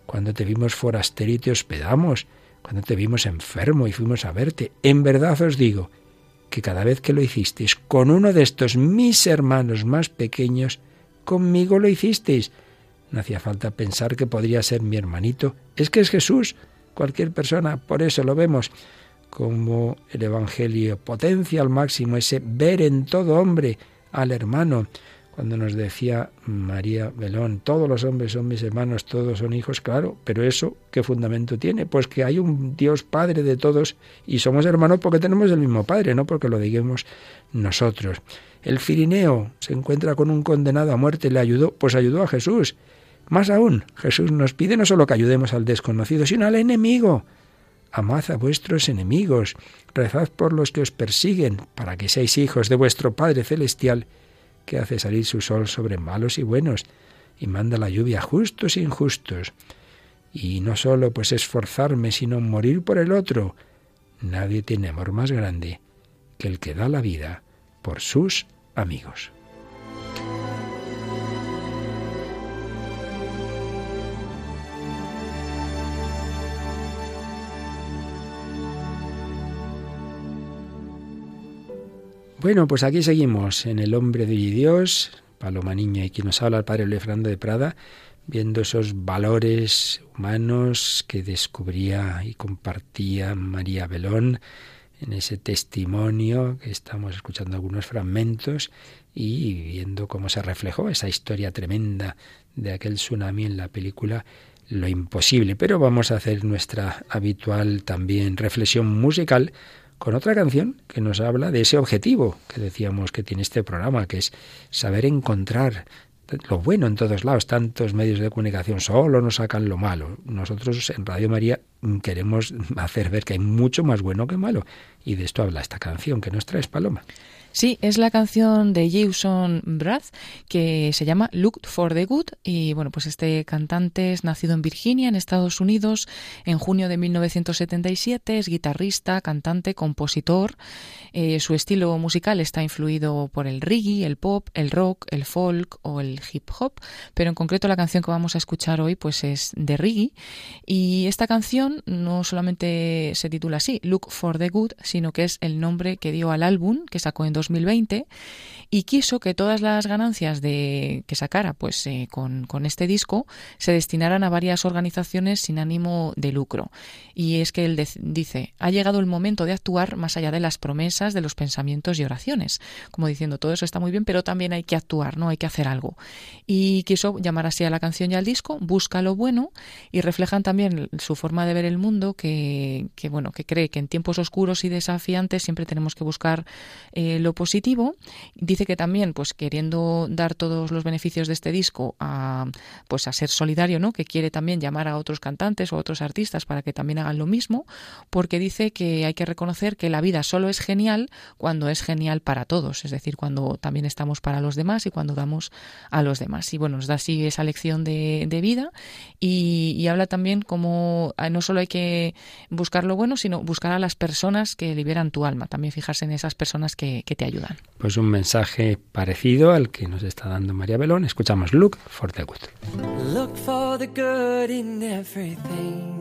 cuando te vimos forastero y te hospedamos, cuando te vimos enfermo y fuimos a verte. En verdad os digo que cada vez que lo hicisteis con uno de estos mis hermanos más pequeños, conmigo lo hicisteis. No hacía falta pensar que podría ser mi hermanito. Es que es Jesús, cualquier persona. Por eso lo vemos como el Evangelio potencia al máximo ese ver en todo hombre al hermano cuando nos decía María Belón, todos los hombres son mis hermanos, todos son hijos, claro, pero eso, ¿qué fundamento tiene? Pues que hay un Dios Padre de todos y somos hermanos porque tenemos el mismo Padre, no porque lo digamos nosotros. El Firineo se encuentra con un condenado a muerte, le ayudó, pues ayudó a Jesús. Más aún, Jesús nos pide no solo que ayudemos al desconocido, sino al enemigo. Amad a vuestros enemigos, rezad por los que os persiguen, para que seáis hijos de vuestro Padre Celestial que hace salir su sol sobre malos y buenos, y manda la lluvia a justos e injustos. Y no solo pues esforzarme, sino morir por el otro. Nadie tiene amor más grande que el que da la vida por sus amigos. Bueno, pues aquí seguimos en El hombre de Dios, Paloma Niña y quien nos habla el padre Luis de Prada, viendo esos valores humanos que descubría y compartía María Belón en ese testimonio que estamos escuchando algunos fragmentos y viendo cómo se reflejó esa historia tremenda de aquel tsunami en la película Lo imposible. Pero vamos a hacer nuestra habitual también reflexión musical con otra canción que nos habla de ese objetivo que decíamos que tiene este programa, que es saber encontrar lo bueno en todos lados. Tantos medios de comunicación solo nos sacan lo malo. Nosotros en Radio María queremos hacer ver que hay mucho más bueno que malo. Y de esto habla esta canción que nos trae Paloma. Sí, es la canción de Jason Brath que se llama Look for the Good y bueno, pues este cantante es nacido en Virginia, en Estados Unidos, en junio de 1977, es guitarrista, cantante, compositor. Eh, su estilo musical está influido por el reggae, el pop, el rock, el folk o el hip hop, pero en concreto la canción que vamos a escuchar hoy pues es de reggae y esta canción no solamente se titula así, Look for the Good, sino que es el nombre que dio al álbum que sacó en 2020 y quiso que todas las ganancias de que sacara pues eh, con, con, este disco se destinaran a varias organizaciones sin ánimo de lucro. Y es que él dice ha llegado el momento de actuar más allá de las promesas de los pensamientos y oraciones como diciendo todo eso está muy bien pero también hay que actuar no hay que hacer algo y quiso llamar así a la canción y al disco busca lo bueno y reflejan también su forma de ver el mundo que, que bueno que cree que en tiempos oscuros y desafiantes siempre tenemos que buscar eh, lo positivo. Dice que también, pues queriendo dar todos los beneficios de este disco a, pues a ser solidario, ¿no? Que quiere también llamar a otros cantantes o otros artistas para que también hagan lo mismo, porque dice que hay que reconocer que la vida solo es genial cuando es genial para todos, es decir, cuando también estamos para los demás y cuando damos a los demás. Y bueno, nos da así esa lección de, vida y, habla también como ah, no solo hay que buscar lo bueno, sino buscar a las personas que liberan tu alma, también fijarse en esas personas que, que te ayudan. Pues un mensaje parecido al que nos está dando María Belón. Escuchamos Look for the Good. Look for the good in everything.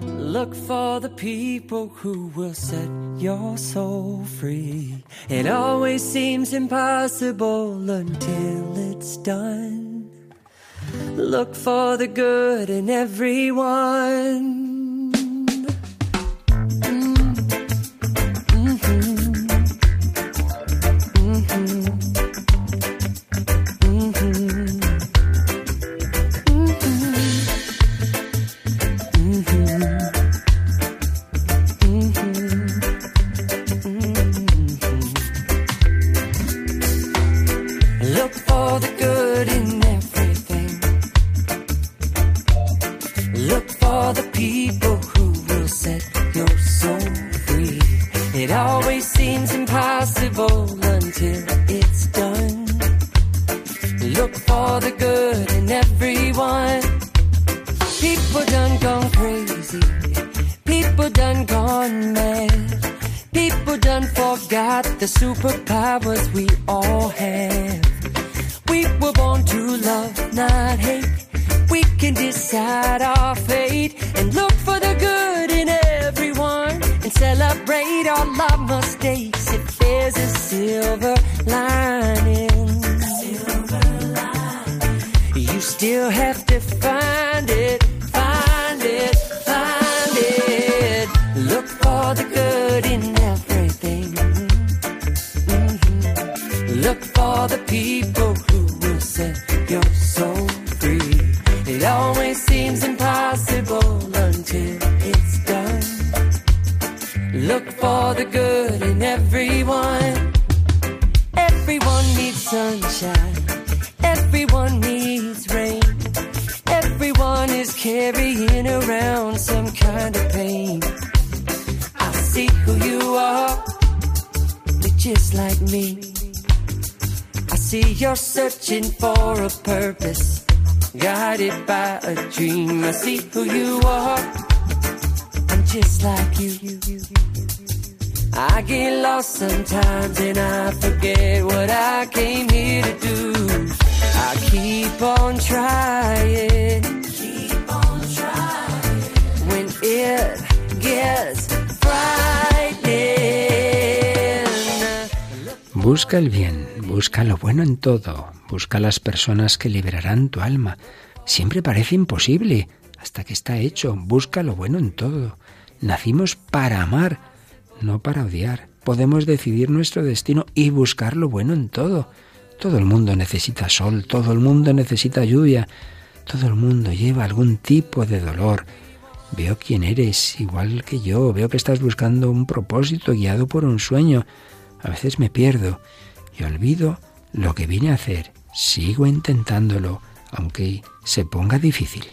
Look for the people who will set your soul free. It always seems impossible until it's done. Look for the good in everyone. carrying around some kind of pain. I see who you are, you're just like me. I see you're searching for a purpose, guided by a dream. I see who you are, I'm just like you. I get lost sometimes and I forget what I came here to do. I keep on trying Busca el bien, busca lo bueno en todo, busca las personas que liberarán tu alma. Siempre parece imposible, hasta que está hecho. Busca lo bueno en todo. Nacimos para amar, no para odiar. Podemos decidir nuestro destino y buscar lo bueno en todo. Todo el mundo necesita sol, todo el mundo necesita lluvia, todo el mundo lleva algún tipo de dolor. Veo quién eres, igual que yo, veo que estás buscando un propósito guiado por un sueño. A veces me pierdo y olvido lo que vine a hacer. Sigo intentándolo, aunque se ponga difícil.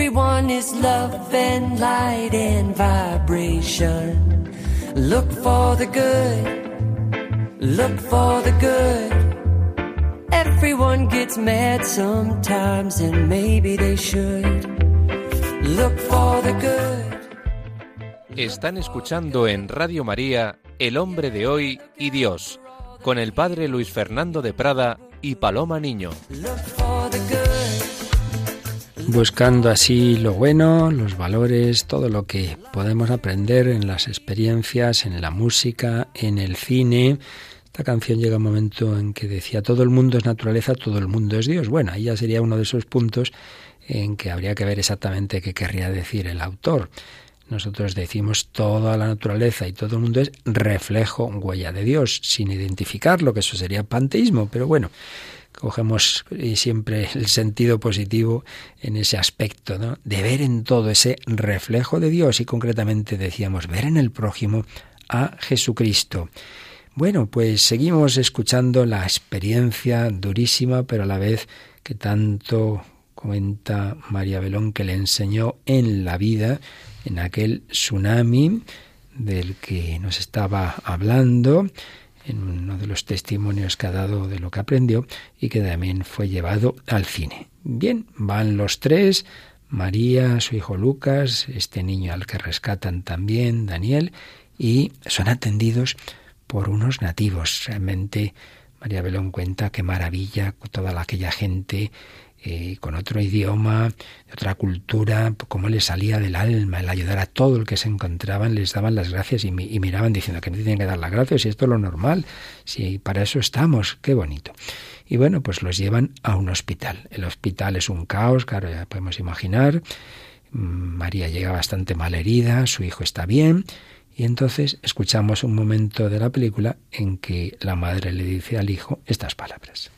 Everyone is love and light and vibration. Look for the good. Look for the good. Everyone gets mad sometimes, and maybe they should look for the good. Están escuchando en Radio María El hombre de hoy y Dios, con el padre Luis Fernando de Prada y Paloma Niño. Buscando así lo bueno, los valores, todo lo que podemos aprender en las experiencias, en la música, en el cine, esta canción llega un momento en que decía todo el mundo es naturaleza, todo el mundo es Dios. Bueno, ahí ya sería uno de esos puntos en que habría que ver exactamente qué querría decir el autor. Nosotros decimos toda la naturaleza y todo el mundo es reflejo, huella de Dios, sin identificarlo, que eso sería panteísmo, pero bueno, cogemos siempre el sentido positivo en ese aspecto, ¿no? de ver en todo ese reflejo de Dios y concretamente decíamos ver en el prójimo a Jesucristo. Bueno, pues seguimos escuchando la experiencia durísima, pero a la vez que tanto comenta María Belón que le enseñó en la vida, en aquel tsunami del que nos estaba hablando, en uno de los testimonios que ha dado de lo que aprendió y que también fue llevado al cine. Bien, van los tres, María, su hijo Lucas, este niño al que rescatan también, Daniel, y son atendidos por unos nativos. Realmente María Belón cuenta qué maravilla toda aquella gente eh, con otro idioma, de otra cultura, cómo les salía del alma el ayudar a todo el que se encontraban, les daban las gracias y, miraban diciendo que no tienen que dar las gracias, y esto es lo normal, si para eso estamos, qué bonito. Y bueno, pues los llevan a un hospital. El hospital es un caos, claro, ya podemos imaginar. María llega bastante mal herida, su hijo está bien, y entonces escuchamos un momento de la película en que la madre le dice al hijo estas palabras.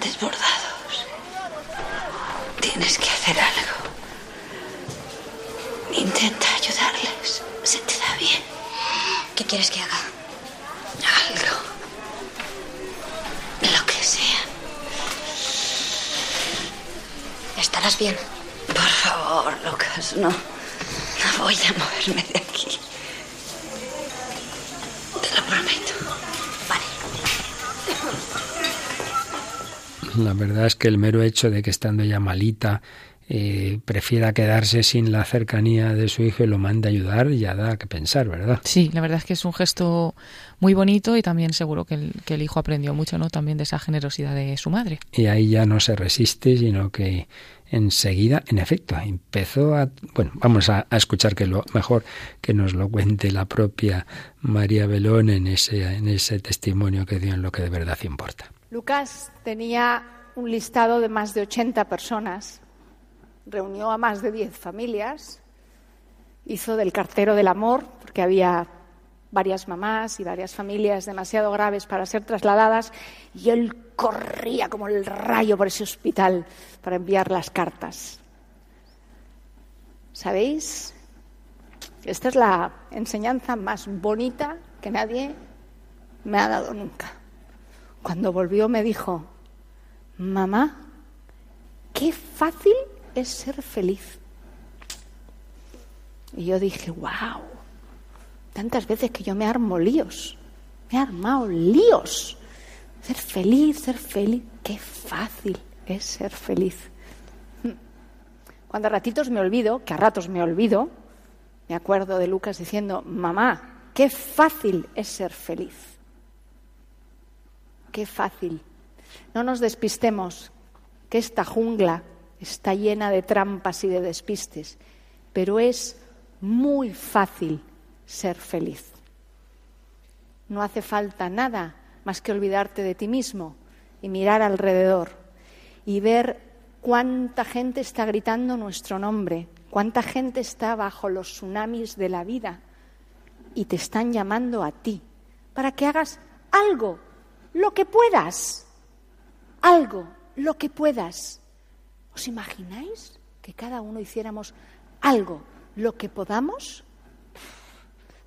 desbordados. Tienes que hacer algo. Intenta ayudarles. Se te da bien. ¿Qué quieres que haga? Algo. Lo que sea. ¿Estarás bien? Por favor, Lucas, no. No voy a moverme de aquí. Te lo prometo. La verdad es que el mero hecho de que estando ya malita eh, prefiera quedarse sin la cercanía de su hijo y lo mande a ayudar, ya da que pensar, ¿verdad? Sí, la verdad es que es un gesto muy bonito y también seguro que el, que el hijo aprendió mucho, ¿no? También de esa generosidad de su madre. Y ahí ya no se resiste, sino que enseguida, en efecto, empezó a... Bueno, vamos a, a, escuchar que lo mejor que nos lo cuente la propia María Belón en ese, en ese testimonio que dio en lo que de verdad importa. Lucas tenía un listado de más de 80 personas, reunió a más de 10 familias, hizo del cartero del amor, porque había varias mamás y varias familias demasiado graves para ser trasladadas, y él corría como el rayo por ese hospital para enviar las cartas. ¿Sabéis? Esta es la enseñanza más bonita que nadie me ha dado nunca. Cuando volvió me dijo, mamá, qué fácil es ser feliz. Y yo dije, wow, tantas veces que yo me armo líos, me he armado líos. Ser feliz, ser feliz, qué fácil es ser feliz. Cuando a ratitos me olvido, que a ratos me olvido, me acuerdo de Lucas diciendo, mamá, qué fácil es ser feliz. Qué fácil. No nos despistemos, que esta jungla está llena de trampas y de despistes, pero es muy fácil ser feliz. No hace falta nada más que olvidarte de ti mismo y mirar alrededor y ver cuánta gente está gritando nuestro nombre, cuánta gente está bajo los tsunamis de la vida y te están llamando a ti para que hagas algo lo que puedas, algo, lo que puedas. ¿Os imagináis que cada uno hiciéramos algo, lo que podamos?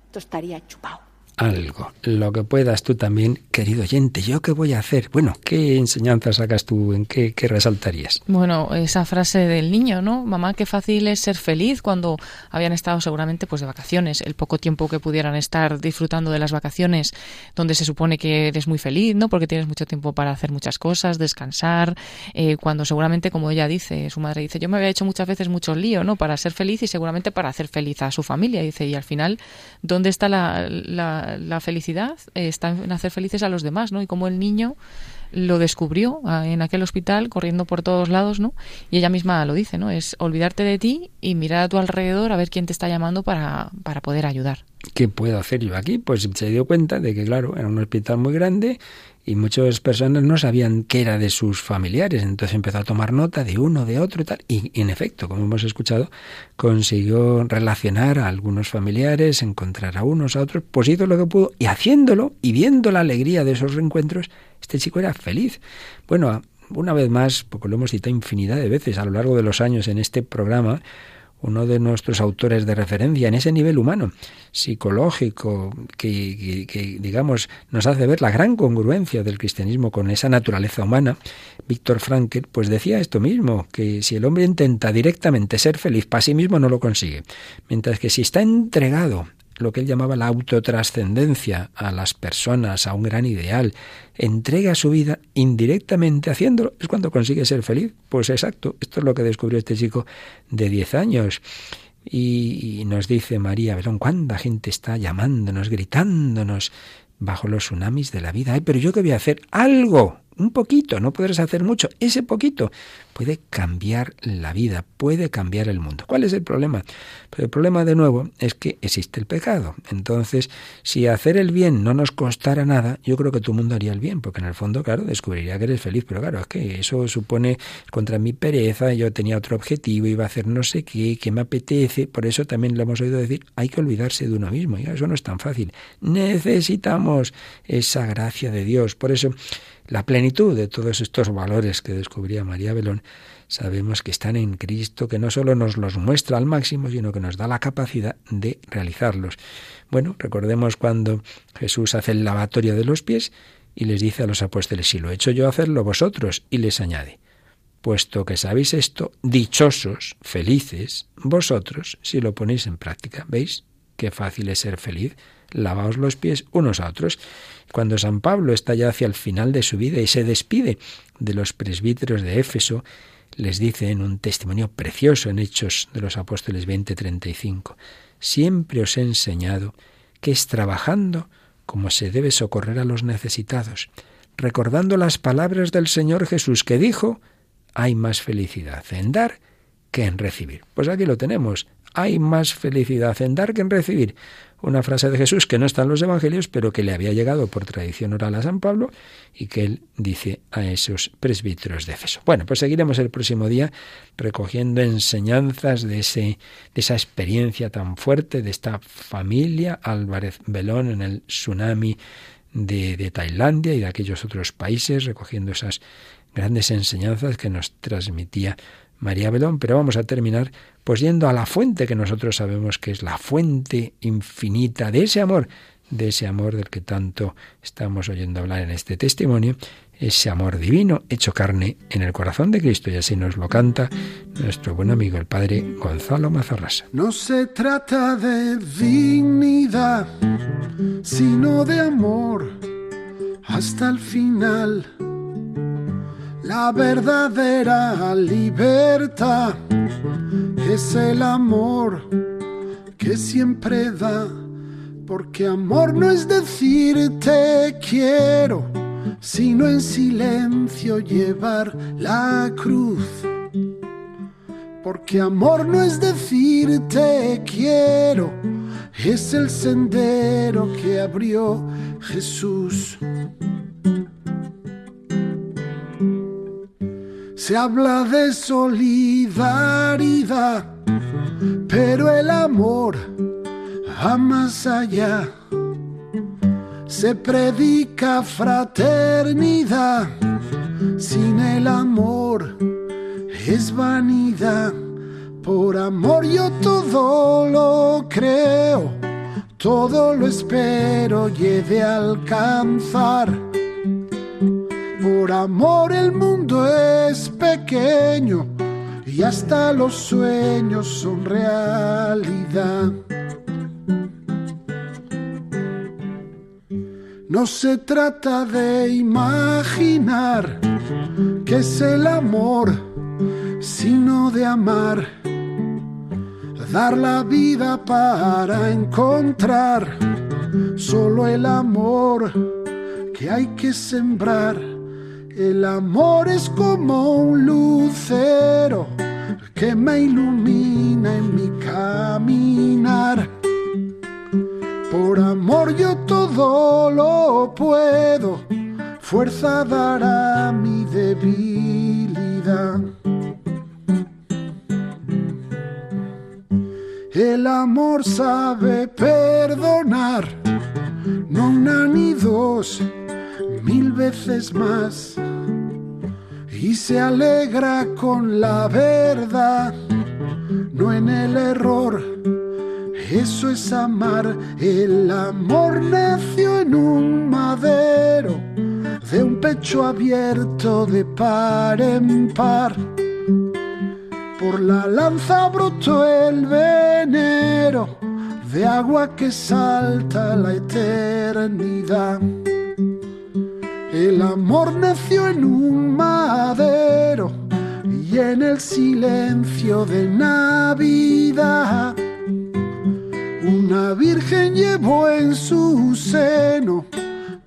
Esto estaría chupado algo, lo que puedas tú también, querido oyente. ¿Yo qué voy a hacer? Bueno, ¿qué enseñanza sacas tú? ¿En qué, qué, resaltarías? Bueno, esa frase del niño, ¿no? Mamá, qué fácil es ser feliz cuando habían estado seguramente pues de vacaciones, el poco tiempo que pudieran estar disfrutando de las vacaciones, donde se supone que eres muy feliz, ¿no? Porque tienes mucho tiempo para hacer muchas cosas, descansar, eh, cuando seguramente, como ella dice, su madre dice, yo me había hecho muchas veces mucho lío, ¿no? Para ser feliz y seguramente para hacer feliz a su familia, dice, y al final, ¿dónde está la, la la, felicidad está en hacer felices a los demás, ¿no? Y como el niño lo descubrió ah, en aquel hospital corriendo por todos lados, ¿no? Y ella misma lo dice, ¿no? Es olvidarte de ti y mirar a tu alrededor a ver quién te está llamando para, para poder ayudar. ¿Qué puedo hacer yo aquí? Pues se dio cuenta de que, claro, era un hospital muy grande y muchas personas no sabían qué era de sus familiares. Entonces empezó a tomar nota de uno, de otro y tal. Y, en efecto, como hemos escuchado, consiguió relacionar a algunos familiares, encontrar a unos, a otros, pues hizo lo que pudo y haciéndolo y viendo la alegría de esos reencuentros, este chico era feliz. Bueno, una vez más, porque lo hemos citado infinidad de veces a lo largo de los años en este programa, uno de nuestros autores de referencia en ese nivel humano, psicológico, que, digamos nos hace ver la gran congruencia del cristianismo con esa naturaleza humana, Víctor Frankl, pues decía esto mismo, que si el hombre intenta directamente ser feliz para sí mismo no lo consigue, mientras que si está entregado lo que él llamaba la autotrascendencia a las personas, a un gran ideal, entrega su vida indirectamente haciéndolo, es cuando consigue ser feliz. Pues exacto, esto es lo que descubrió este chico de 10 años. Y, nos dice María ¿cuánta gente está llamándonos, gritándonos bajo los tsunamis de la vida? Ay, pero yo qué voy a hacer? Algo, un poquito, no podrás hacer mucho. Ese poquito puede cambiar la vida, puede cambiar el mundo. ¿Cuál es el problema? Pues el problema de nuevo es que existe el pecado. Entonces, si hacer el bien no nos costara nada, yo creo que tu mundo haría el bien, porque en el fondo, claro, descubriría que eres feliz, pero claro, es que eso supone contra mi pereza, yo tenía otro objetivo, iba a hacer no sé qué, que me apetece, por eso también lo hemos oído decir, hay que olvidarse de uno mismo, y eso no es tan fácil. Necesitamos esa gracia de Dios, por eso la plenitud de todos estos valores que descubría María Belón, sabemos que están en Cristo, que no solo nos los muestra al máximo, sino que nos da la capacidad de realizarlos. Bueno, recordemos cuando Jesús hace el lavatorio de los pies y les dice a los apóstoles, si lo he hecho yo, hacerlo vosotros, y les añade, puesto que sabéis esto, dichosos, felices, vosotros, si lo ponéis en práctica. ¿Veis qué fácil es ser feliz? Lavaos los pies unos a otros. Cuando San Pablo está ya hacia el final de su vida y se despide de los presbíteros de Éfeso, les dice en un testimonio precioso en Hechos de los Apóstoles 20:35, siempre os he enseñado que es trabajando como se debe socorrer a los necesitados, recordando las palabras del Señor Jesús que dijo, hay más felicidad en dar que en recibir. Pues aquí lo tenemos, hay más felicidad en dar que en recibir una frase de Jesús que no está en los Evangelios, pero que le había llegado por tradición oral a San Pablo y que él dice a esos presbíteros de Efeso. Bueno, pues seguiremos el próximo día recogiendo enseñanzas de, ese, de esa experiencia tan fuerte de esta familia Álvarez Belón en el tsunami de, de Tailandia y de aquellos otros países, recogiendo esas grandes enseñanzas que nos transmitía María Belón, pero vamos a terminar pues yendo a la fuente que nosotros sabemos que es la fuente infinita de ese amor, de ese amor del que tanto estamos oyendo hablar en este testimonio, ese amor divino hecho carne en el corazón de Cristo y así nos lo canta nuestro buen amigo el padre Gonzalo Mazarrasa. No se trata de dignidad, sino de amor hasta el final la verdadera libertad es el amor que siempre da, porque amor no es decir te quiero, sino en silencio llevar la cruz. Porque amor no es decir te quiero, es el sendero que abrió Jesús. Se habla de solidaridad, pero el amor va más allá. Se predica fraternidad, sin el amor es vanidad. Por amor yo todo lo creo, todo lo espero y he de alcanzar por amor el mundo es pequeño y hasta los sueños son realidad. No se trata de imaginar que es el amor, sino de amar. Dar la vida para encontrar solo el amor que hay que sembrar el amor es como un lucero que me ilumina en mi caminar. Por amor yo todo lo puedo, fuerza dará mi debilidad. El amor sabe perdonar, no una ni dos mil veces más y se alegra con la verdad, no en el error. Eso es amar, el amor nació en un madero, de un pecho abierto de par en par. Por la lanza brotó el venero de agua que salta la eternidad. El amor nació en un madero y en el silencio de Navidad. Una virgen llevó en su seno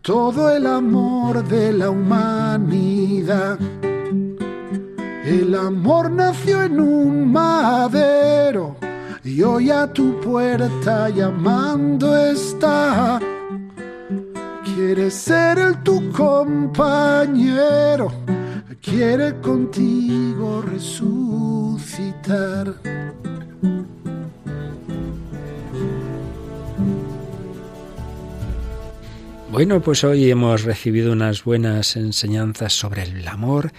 todo el amor de la humanidad. El amor nació en un madero y hoy a tu puerta llamando está. Quiere ser el tu compañero, quiere contigo resucitar. Bueno, pues hoy hemos recibido unas buenas enseñanzas sobre el amor,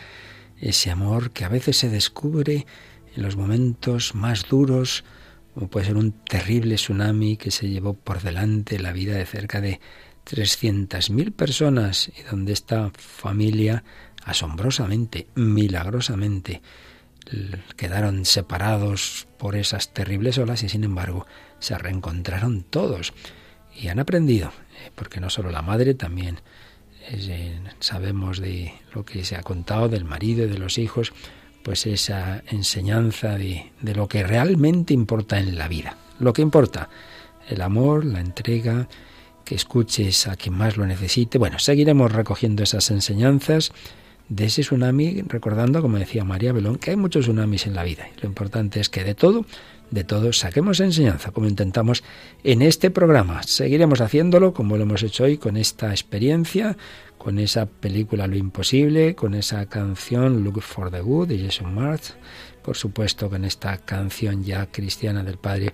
ese amor que a veces se descubre en los momentos más duros, como puede ser un terrible tsunami que se llevó por delante la vida de cerca de 300.000 personas y donde esta familia asombrosamente, milagrosamente, quedaron separados por esas terribles olas y sin embargo se reencontraron todos y han aprendido porque no solo la madre, también eh, sabemos de lo que se ha contado del marido y de los hijos, pues esa enseñanza de, de lo que realmente importa en la vida. Lo que importa, el amor, la entrega, que escuches a quien más lo necesite. Bueno, seguiremos recogiendo esas enseñanzas de ese tsunami, recordando, como decía María Belón, que hay muchos tsunamis en la vida. Lo importante es que de todo de todos saquemos enseñanza, como intentamos en este programa. Seguiremos haciéndolo como lo hemos hecho hoy con esta experiencia, con esa película Lo Imposible, con esa canción Look for the Good de Jason March, por supuesto con esta canción ya cristiana del padre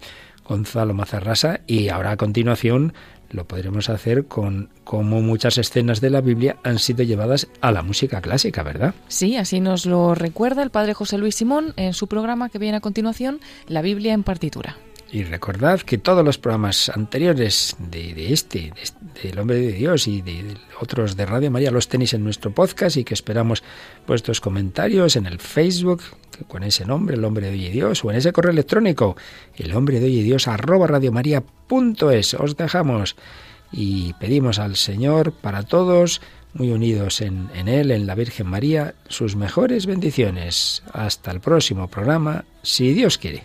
Gonzalo Mazarrasa y ahora a continuación lo podremos hacer con cómo muchas escenas de la Biblia han sido llevadas a la música clásica, ¿verdad? Sí, así nos lo recuerda el padre José Luis Simón en su programa que viene a continuación, La Biblia en partitura. Y recordad que todos los programas anteriores de, este, del Hombre de Dios y de, otros de Radio María, los tenéis en nuestro podcast y que esperamos vuestros comentarios en el Facebook con ese nombre, el Hombre de Hoy Dios, o en ese correo electrónico, el Hombre de Hoy Dios arroba radiomaria.es. Os dejamos y pedimos al Señor para todos, muy unidos en, en Él, en la Virgen María, sus mejores bendiciones. Hasta el próximo programa, si Dios quiere.